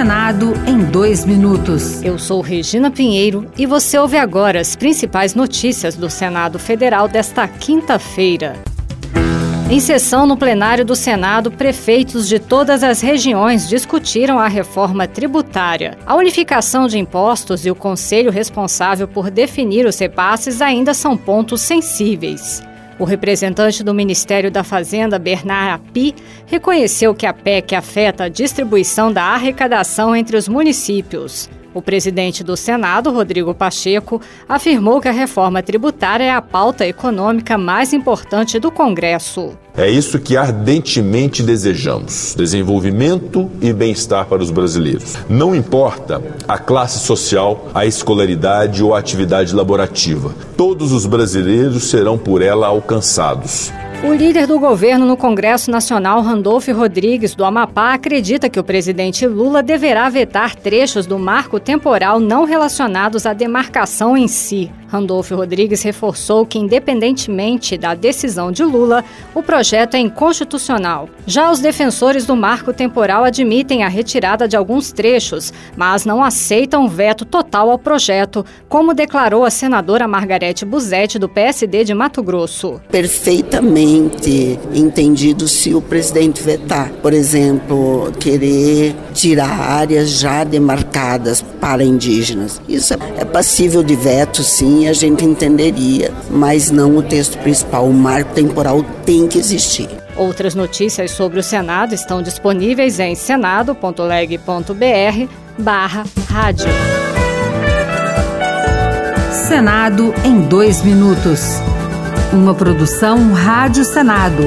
Senado em dois minutos. Eu sou Regina Pinheiro e você ouve agora as principais notícias do Senado Federal desta quinta-feira. Em sessão no plenário do Senado, prefeitos de todas as regiões discutiram a reforma tributária. A unificação de impostos e o conselho responsável por definir os repasses ainda são pontos sensíveis. O representante do Ministério da Fazenda, Bernard Api, reconheceu que a PEC afeta a distribuição da arrecadação entre os municípios. O presidente do Senado, Rodrigo Pacheco, afirmou que a reforma tributária é a pauta econômica mais importante do Congresso. É isso que ardentemente desejamos: desenvolvimento e bem-estar para os brasileiros. Não importa a classe social, a escolaridade ou a atividade laborativa, todos os brasileiros serão por ela alcançados. O líder do governo no Congresso Nacional, Randolfo Rodrigues, do Amapá, acredita que o presidente Lula deverá vetar trechos do marco temporal não relacionados à demarcação em si. Randolfo Rodrigues reforçou que, independentemente da decisão de Lula, o projeto é inconstitucional. Já os defensores do marco temporal admitem a retirada de alguns trechos, mas não aceitam veto total ao projeto, como declarou a senadora Margarete Buzetti, do PSD de Mato Grosso. Perfeitamente entendido se o presidente vetar, por exemplo, querer tirar áreas já demarcadas para indígenas. Isso é passível de veto, sim a gente entenderia, mas não o texto principal. O marco temporal tem que existir. Outras notícias sobre o Senado estão disponíveis em senado.leg.br barra rádio. Senado em dois minutos. Uma produção Rádio Senado.